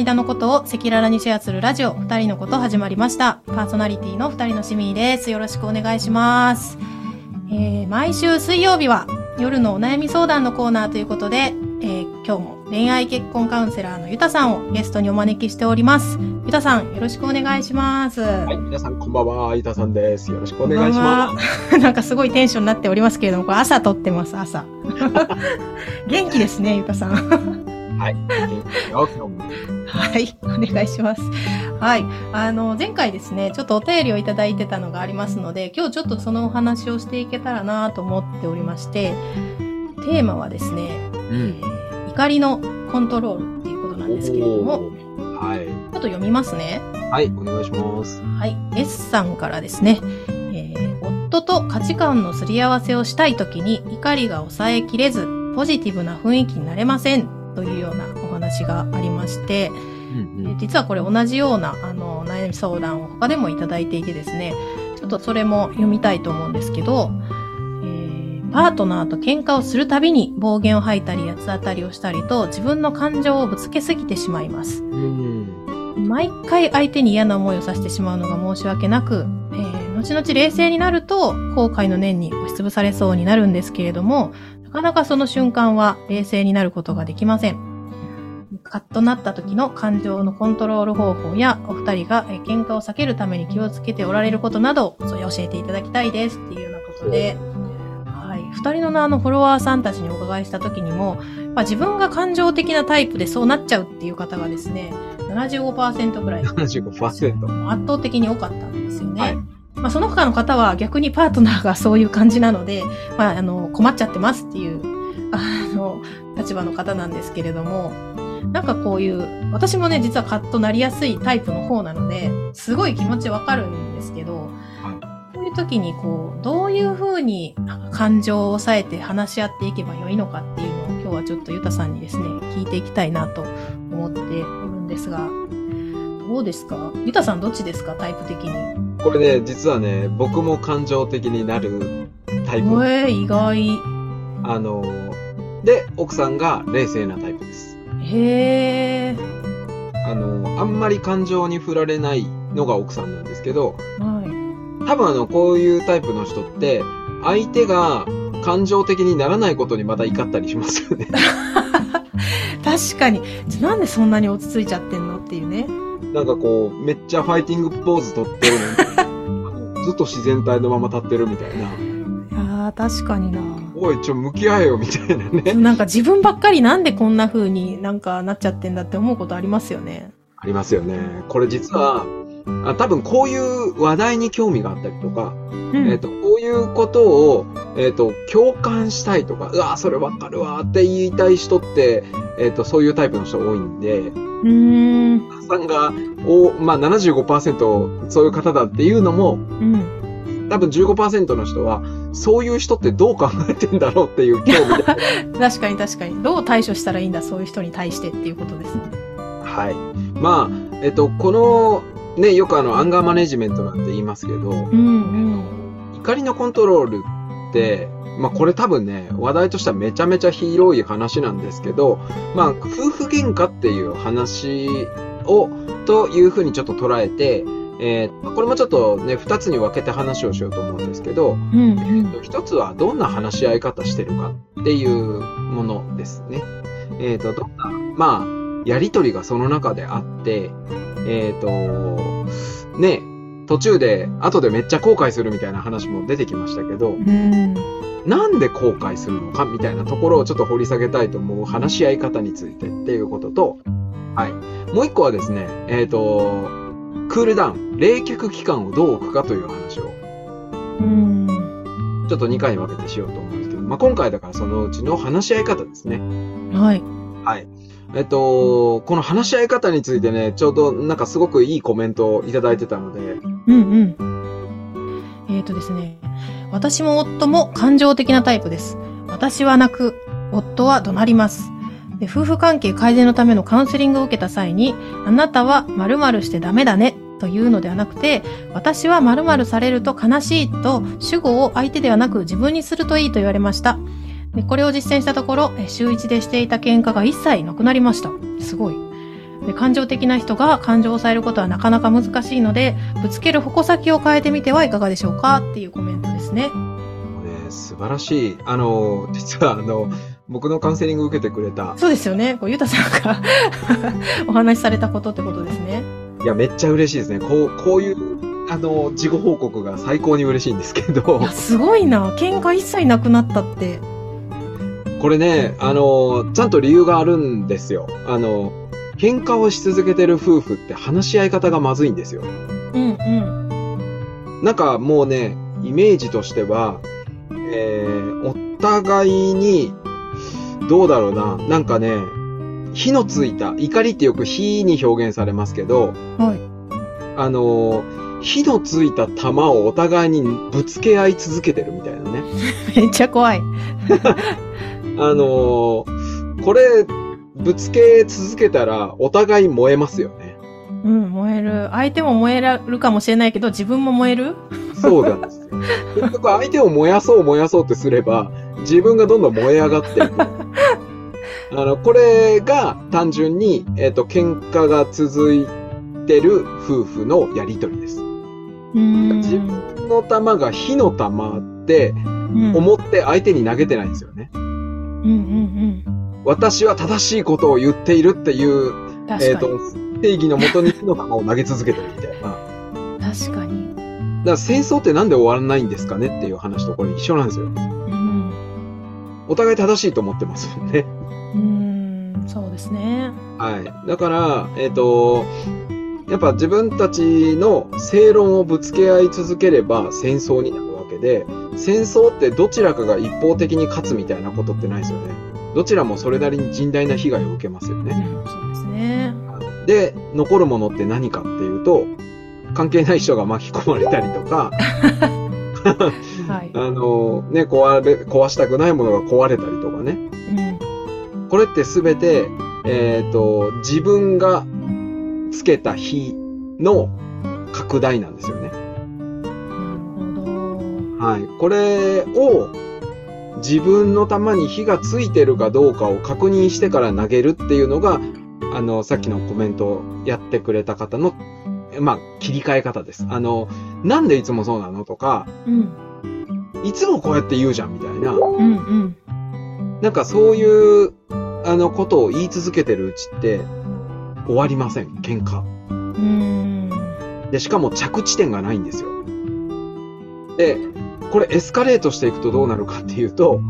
間のことを赤裸々にシェアするラジオ、二人のこと始まりました。パーソナリティの二人のしみです。よろしくお願いします。えー、毎週水曜日は夜のお悩み相談のコーナーということで、えー、今日も恋愛結婚カウンセラーのゆたさんをゲストにお招きしております。ゆたさん、よろしくお願いします。はい、皆さんこんばんは、ゆたさんです。よろしくお願いします なんかすごいテンションになっておりますけれども、これ朝撮ってます、朝。元気ですね、ゆたさん。はい。はい、お願いします。はい。あの、前回ですね、ちょっとお便りをいただいてたのがありますので、今日ちょっとそのお話をしていけたらなと思っておりまして、テーマはですね、うん。怒りのコントロールっていうことなんですけれども、はい。ちょっと読みますね。はい、お願いします。はい。S さんからですね、えー夫と価値観のすり合わせをしたいときに怒りが抑えきれず、ポジティブな雰囲気になれませんというようなお話がありまして、うんで実はこれ同じようなあの悩み相談を他でもいただいていてですね、ちょっとそれも読みたいと思うんですけど、えーパートナーと喧嘩をするたびに暴言を吐いたり八つ当たりをしたりと自分の感情をぶつけすぎてしまいます。うん。毎回相手に嫌な思いをさせてしまうのが申し訳なく、えー後々冷静になると後悔の念に押しつぶされそうになるんですけれども、なかなかその瞬間は冷静になることができません。カッとなった時の感情のコントロール方法やお二人がえー喧嘩を避けるために気をつけておられることなど、それ教えていただきたいですっていうようなことで、はい。二人のあのフォロワーさんたちにお伺いした時にも、まあ、自分が感情的なタイプでそうなっちゃうっていう方がですね、75%ぐらい75%。圧倒的に多かったんですよね。はいまあ、その他の方は逆にパートナーがそういう感じなので、まあ、あの、困っちゃってますっていう、あの、立場の方なんですけれども、なんかこういう、私もね、実はカッとなりやすいタイプの方なので、すごい気持ちわかるんですけど、こういう時にこう、どういうふうに感情を抑えて話し合っていけばよいのかっていうのを今日はちょっとゆたさんにですね、聞いていきたいなと思っておるんですが、どうですか？ゆたさんどっちですか？タイプ的に。これね、実はね、僕も感情的になるタイプ。えー、意外。あの、で、奥さんが冷静なタイプです。へえ。あの、あんまり感情に振られないのが奥さんなんですけど、はい。多分あの、こういうタイプの人って、相手が感情的にならないことにまた怒ったりしますよね。確かに。じゃなんでそんなに落ち着いちゃってんのっていうね。なんかこう、めっちゃファイティングポーズ取ってるのに、ずっと自然体のまま立ってるみたいな。いやー、確かにな。おい、ちょ、向き合えよ、みたいなね。なんか自分ばっかりなんでこんな風になんかなっちゃってんだって思うことありますよね。ありますよね。これ実は、あ多分こういう話題に興味があったりとか、うん。えっ、と、こういうことを、えっ、と、共感したいとか、うわ、それわかるわって言いたい人って、えっ、と、そういうタイプの人多いんで、うーん。さんが、お、まあ75%そういう方だっていうのも、うん。多分15%の人は、そういう人ってどう考えてんだろうっていう興味で。確かに確かに。どう対処したらいいんだ、そういう人に対してっていうことですね。はい。まあ、えっと、この、ね、よくあの、アンガーマネジメントなんて言いますけど、うん怒りのコントロールって、まあこれ多分ね、話題としてはめちゃめちゃ広い話なんですけど、まあ夫婦喧嘩っていう話を、というふうにちょっと捉えて、えーこれもちょっとね、二つに分けて話をしようと思うんですけど、うん。うんうん。一つはどんな話し合い方してるかっていうものですね。えっ、と、どんな、まあ、やりとりがその中であって、えっ、と、ね、途中で、後でめっちゃ後悔するみたいな話も出てきましたけど、うん。なんで後悔するのかみたいなところをちょっと掘り下げたいと思う話し合い方についてっていうことと、はい。もう一個はですね、えっ、と、クールダウン、冷却期間をどう置くかという話をうん。ちょっと2回に分けてしようと思うんですけど、まあ、今回だからそのうちの話し合い方ですね。はい。はい。えっと、この話し合い方についてね、ちょうどなんかすごくいいコメントをいただいてたので、うんうん。えっ、とですね。私も夫も感情的なタイプです。私は泣く。夫は怒鳴ります。で夫婦関係改善のためのカウンセリングを受けた際に、あなたは〇〇してダメだねというのではなくて、私は〇〇されると悲しいと主語を相手ではなく自分にするといいと言われました。でこれを実践したところ、え週一でしていた喧嘩が一切なくなりました。すごい。で感情的な人が感情を抑えることはなかなか難しいので、ぶつける矛先を変えてみてはいかがでしょうか？っていうコメントですね。これ素晴らしい。あの、実はあの、僕のカウンセリング受けてくれた。そうですよね。こうゆうたさんが お話しされたことってことですね。いや、めっちゃ嬉しいですね。こう、こういう、あの、事後報告が最高に嬉しいんですけどいや、。すごいな。喧嘩一切なくなったって。これね、あの、ちゃんと理由があるんですよ。あの、喧嘩をし続けてる夫婦って話し合い方がまずいんですよ。うんうん。なんかもうね、イメージとしては、えー、お互いに、どうだろうな、なんかね、火のついた、怒りってよく火に表現されますけど、はい。あの、火のついた玉をお互いにぶつけ合い続けてるみたいなね。めっちゃ怖い。あのこれ、ぶつけ続けたらお互い燃えますよね。うん、燃える。相手も燃えるかもしれないけど、自分も燃える？そうなんですよ。結局相手を燃やそう燃やそうってすれば、自分がどんどん燃え上がっていく。あの、これが単純に、えっ、と、喧嘩が続いてる夫婦のやりとりです。自分の玉が火の玉ってうん思って相手に投げてないんですよね。うんうん私は正しいことを言っているっていう、うん。えっ、確かに。と、定義のもとに火の玉を投げ続けてるみたいな。確かに。だから戦争ってなんで終わらないんですかねっていう話とこれ一緒なんですよ。うん。お互い正しいと思ってますもんね。うーん、そうですね。はい。だから、えっ、と、やっぱ自分たちの正論をぶつけ合い続ければ戦争になるで、戦争ってどちらかが一方的に勝つみたいなことってないですよね。どちらもそれなりに甚大な被害を受けますよね。うん、そうですね。で、残るものって何かっていうと、関係ない人が巻き込まれたりとか、はい。あの、ね、壊れ、壊したくないものが壊れたりとかね。うん。これってすべて、えっ、と、自分がつけた火の拡大なんですよね。はい。これを自分の玉に火がついてるかどうかを確認してから投げるっていうのが、あの、さっきのコメントをやってくれた方の、まあ、切り替え方です。あの、なんでいつもそうなのとか、うん。いつもこうやって言うじゃんみたいな、うんうん。なんかそういう、あの、ことを言い続けてるうちって、終わりません、喧嘩。うーん。で、しかも着地点がないんですよ。で、これエスカレートしていくとどうなるかっていうと、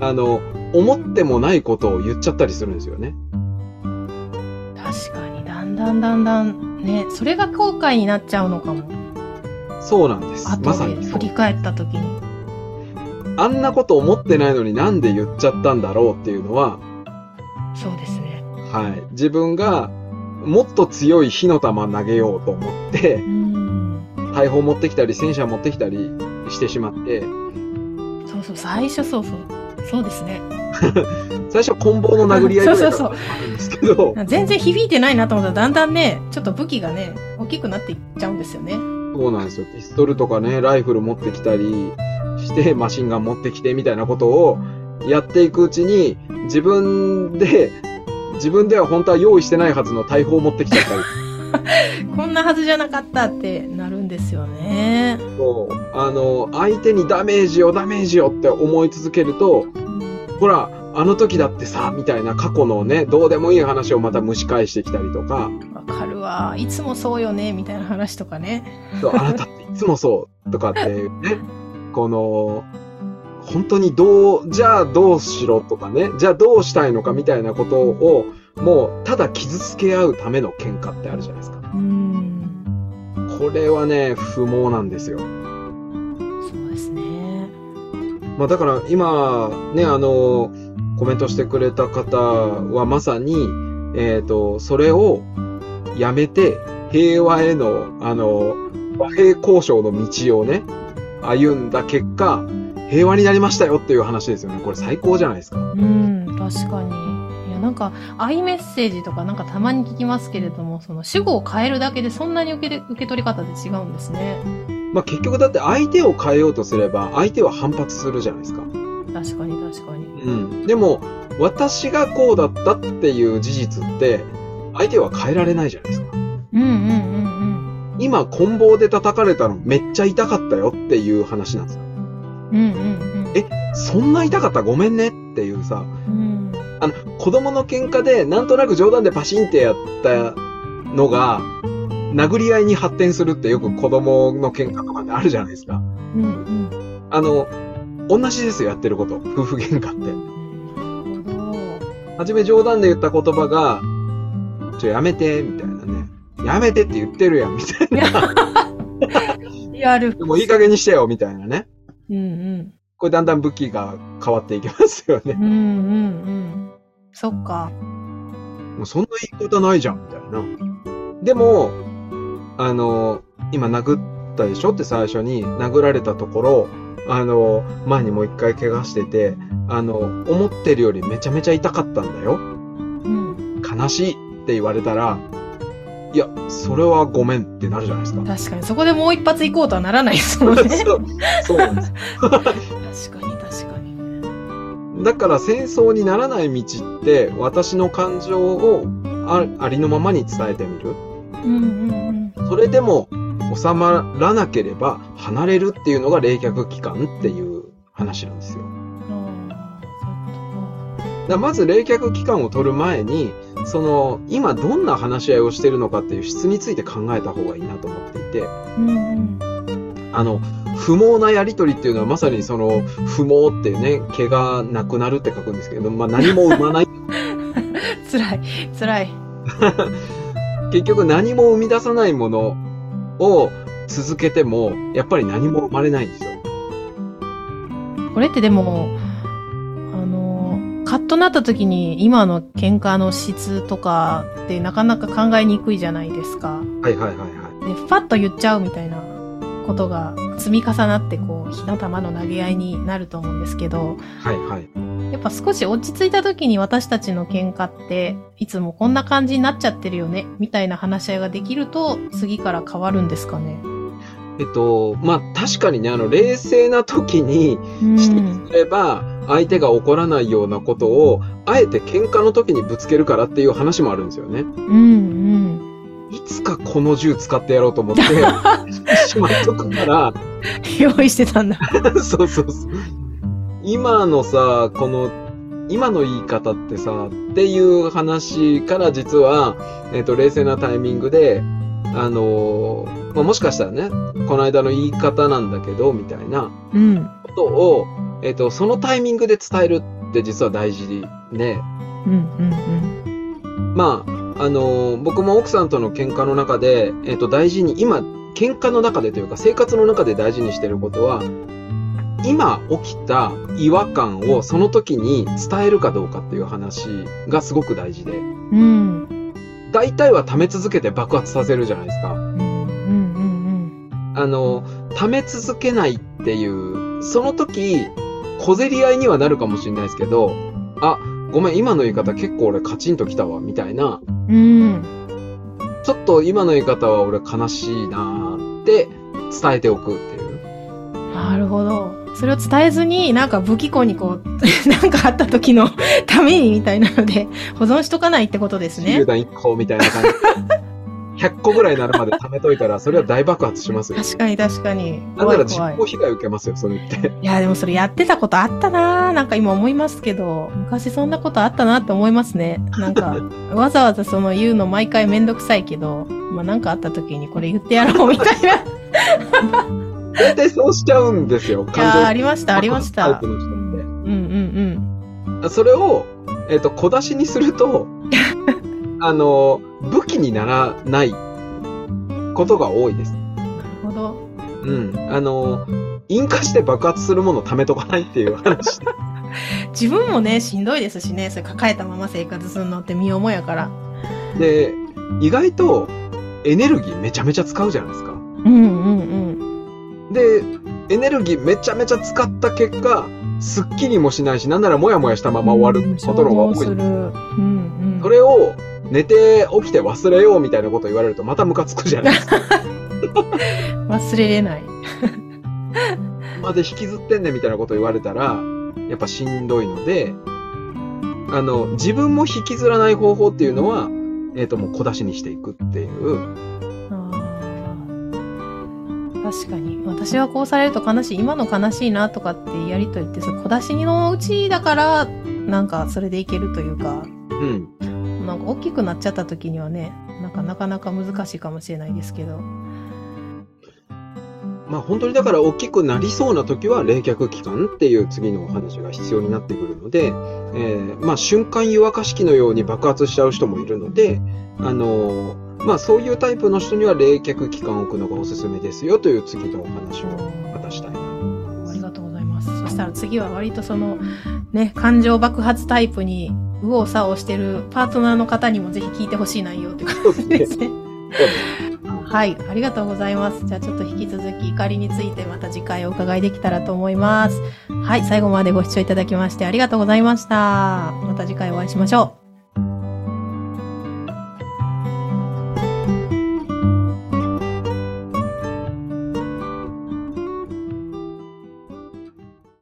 あの、思ってもないことを言っちゃったりするんですよね。確かに、だんだんだんだん、ね、それが後悔になっちゃうのかも。そうなんです。まさに振り返った時に。あんなこと思ってないのになんで言っちゃったんだろうっていうのは、そうですね。はい。自分がもっと強い火の玉投げようと思ってう、ん。大砲持ってきたり戦車持ってきたりしてしまって、そうそう、最初そうそう。そうですね。最初棍棒の殴り合いぐらいからそうそう始まるんですけど、全然響いてないなと思ったら、だんだんね、ちょっと武器がね、大きくなっていっちゃうんですよね。そうなんですよ。ピストルとかね、ライフル持ってきたりして、マシンガン持ってきてみたいなことをやっていくうちに、自分で、自分では本当は用意してないはずの大砲を持ってきちゃったり こんなはずじゃなかったってなるんですよね。と、あの、相手にダメージをダメージをって思い続けると、ほら、あの時だってさ、みたいな過去のね、どうでもいい話をまた蒸し返してきたりとか、わかるわ。いつもそうよね、みたいな話とかね。そうあなたっていつもそうとかっていうね、この、本当にどう、じゃあどうしろとかね、じゃあどうしたいのかみたいなことを、もうただ傷つけ合うための喧嘩ってあるじゃないですか。うん。これはね、不毛なんですよ。そうですね。まあだから今ね、あの、コメントしてくれた方はまさに、えっ、と、それをやめて平和への、あの、和平交渉の道をね、歩んだ結果、平和になりましたよっていう話ですよね。これ最高じゃないですか。うん、確かに。いや、なんか、アイメッセージとかなんかたまに聞きますけれども、その主語を変えるだけでそんなに受け受け取り方で違うんですね。まあ結局だって相手を変えようとすれば、相手は反発するじゃないですか。確かに確かに。うん。でも、私がこうだったっていう事実って、相手は変えられないじゃないですか。うんうんうん今、棍棒で叩かれたのめっちゃ痛かったよっていう話なんですよ。うん。うんうんうん。えそんな痛かった？ごめんねっていうさ、うん。あの、子供の喧嘩でなんとなく冗談でパシンってやったのが、殴り合いに発展するってよく子供の喧嘩とかであるじゃないですか。うんうん。あの、同じですよ、やってること。夫婦喧嘩って。はじめ冗談で言った言葉が、ちょ、やめて、みたいなね。やめてって言ってるやん、みたいな。やる。もういい加減にしてよ、みたいなね。うんうん。これだんだん武器が変わっていきますよねうん。うんうん。そっか。もうそんな言い方ないじゃん、みたいな。でも、あの、今殴ったでしょって最初に殴られたところ、あの、前にもう一回怪我してて、あの、思ってるよりめちゃめちゃ痛かったんだよ。うん。悲しいって言われたら、いや、それはごめんってなるじゃないですか。確かに、そこでもう一発行こうとはならないですもんね。そうそうなんです。確かに確かに。だから戦争にならない道って、私の感情をあありのままに伝えてみる。うんうんうん。それでも収まらなければ離れるっていうのが冷却期間っていう話なんですよ。だまず冷却期間を取る前に、その、今どんな話し合いをしてるのかっていう質について考えた方がいいなと思っていて、か。うんうん。あの、不毛なやりとりっていうのはまさにその、不毛っていうね、毛がなくなるって書くんですけど、まあ何も生まない。辛い、辛い。結局何も生み出さないものを続けても、やっぱり何も生まれないんですよ。これってでも、あの、カッとなった時に今の喧嘩の質とかってなかなか考えにくいじゃないですか。はいはいはいはい。で、ファッと言っちゃうみたいなことが積み重なってこう、火の玉の投げ合いになると思うんですけど、はいはい。やっぱ少し落ち着いた時に私たちの喧嘩って、いつもこんな感じになっちゃってるよね、みたいな話し合いができると、次から変わるんですかね。えっと、まあ確かにね、あの、冷静な時にう指ん。摘すれば、相手が怒らないようなことを、あえて喧嘩の時にぶつけるからっていう話もあるんですよね。うんいつかこの銃使ってやろうと思って、しまっとくから、うん。用意してたんだ。そうそうそう。今のさ、この、今の言い方ってさ、っていう話から実は、えっ、と、冷静なタイミングで、あのーまあ、もしかしたらね、この間の言い方なんだけど、みたいなうん。ことを、えっ、と、そのタイミングで伝えるって実は大事で、うんうんまあ、あのー僕も奥さんとの喧嘩の中で、えっ、と、大事に、今、喧嘩の中でというか、生活の中で大事にしてることは、今起きた違和感をその時に伝えるかどうかっていう話がすごく大事で、うん。うん。大体は溜め続けて爆発させるじゃないですか。うんうんうんあの、溜め続けないっていう、その時、小競り合いにはなるかもしれないですけど、あ、ごめん、今の言い方結構俺カチンときたわ、みたいな、うん。うん。ちょっと今の言い方は俺悲しいなーって伝えておくっていう。なるほど。それを伝えずに、なんか武器庫にこう、なんかあった時のためにみたいなので、保存しとかないってことですね手榴。弾1個みたいな感じで。100個ぐらいになるまで貯めといたら、それは大爆発しますよ。確かに確かに。なんなら実。行被害受けますよ、それって。いや、でもそれやってたことあったなぁなんか今思いますけど、昔そんなことあったなって思いますね。なんか、わざわざその言うの毎回めんどくさいけど、まあなんかあった時にこれ言ってやろうみたいな。い大体そうしちゃうんですよ、感情ありました、ありましたタイプ。の人って。うんうんそれを、えっ、と、小出しにすると、あの、武器にならないことが多いです。うん。なるほど。うん。あの、引火して爆発するものを貯めとかないっていう話で。自分もね、しんどいですしね、それ抱えたまま生活するのって身重やから。で、意外とエネルギーめちゃめちゃ使うじゃないですか。うんうんで、エネルギーめちゃめちゃ使った結果、すっきりもしないし、なんならモヤモヤしたうん。まま終わることの方が多い。うんうん。それを寝て起きて忘れようみたいなこと言われるとまたムカつくじゃないですか。忘れれない。まで引きずってんねんみたいなこと言われたら、やっぱしんどいので、あの、自分も引きずらない方法っていうのは、えっ、と、もう小出しにしていくっていう。確かに。私はこうされると悲しい。今の悲しいなとかってやりとりって、その小出しのうちだから、なんかそれでいけるというか、うん。なんか大きくなっちゃった時にはね、なんかなかなか難しいかもしれないですけど。まあ本当にだから大きくなりそうな時は冷却期間っていう次のお話が必要になってくるので、えーまあ瞬間湯沸かし器のように爆発しちゃう人もいるので、あのーまあそういうタイプの人には冷却期間を置くのがおすすめですよという次のお話をまたしたいしたら次は割とその、ね、感情爆発タイプに右往左往してるパートナーの方にもぜひ聞いてほしい内容って感じですね。はい、ありがとうございます。じゃあちょっと引き続き怒りについてまた次回お伺いできたらと思います。はい、最後までご視聴いただきましてありがとうございました。また次回お会いしましょう。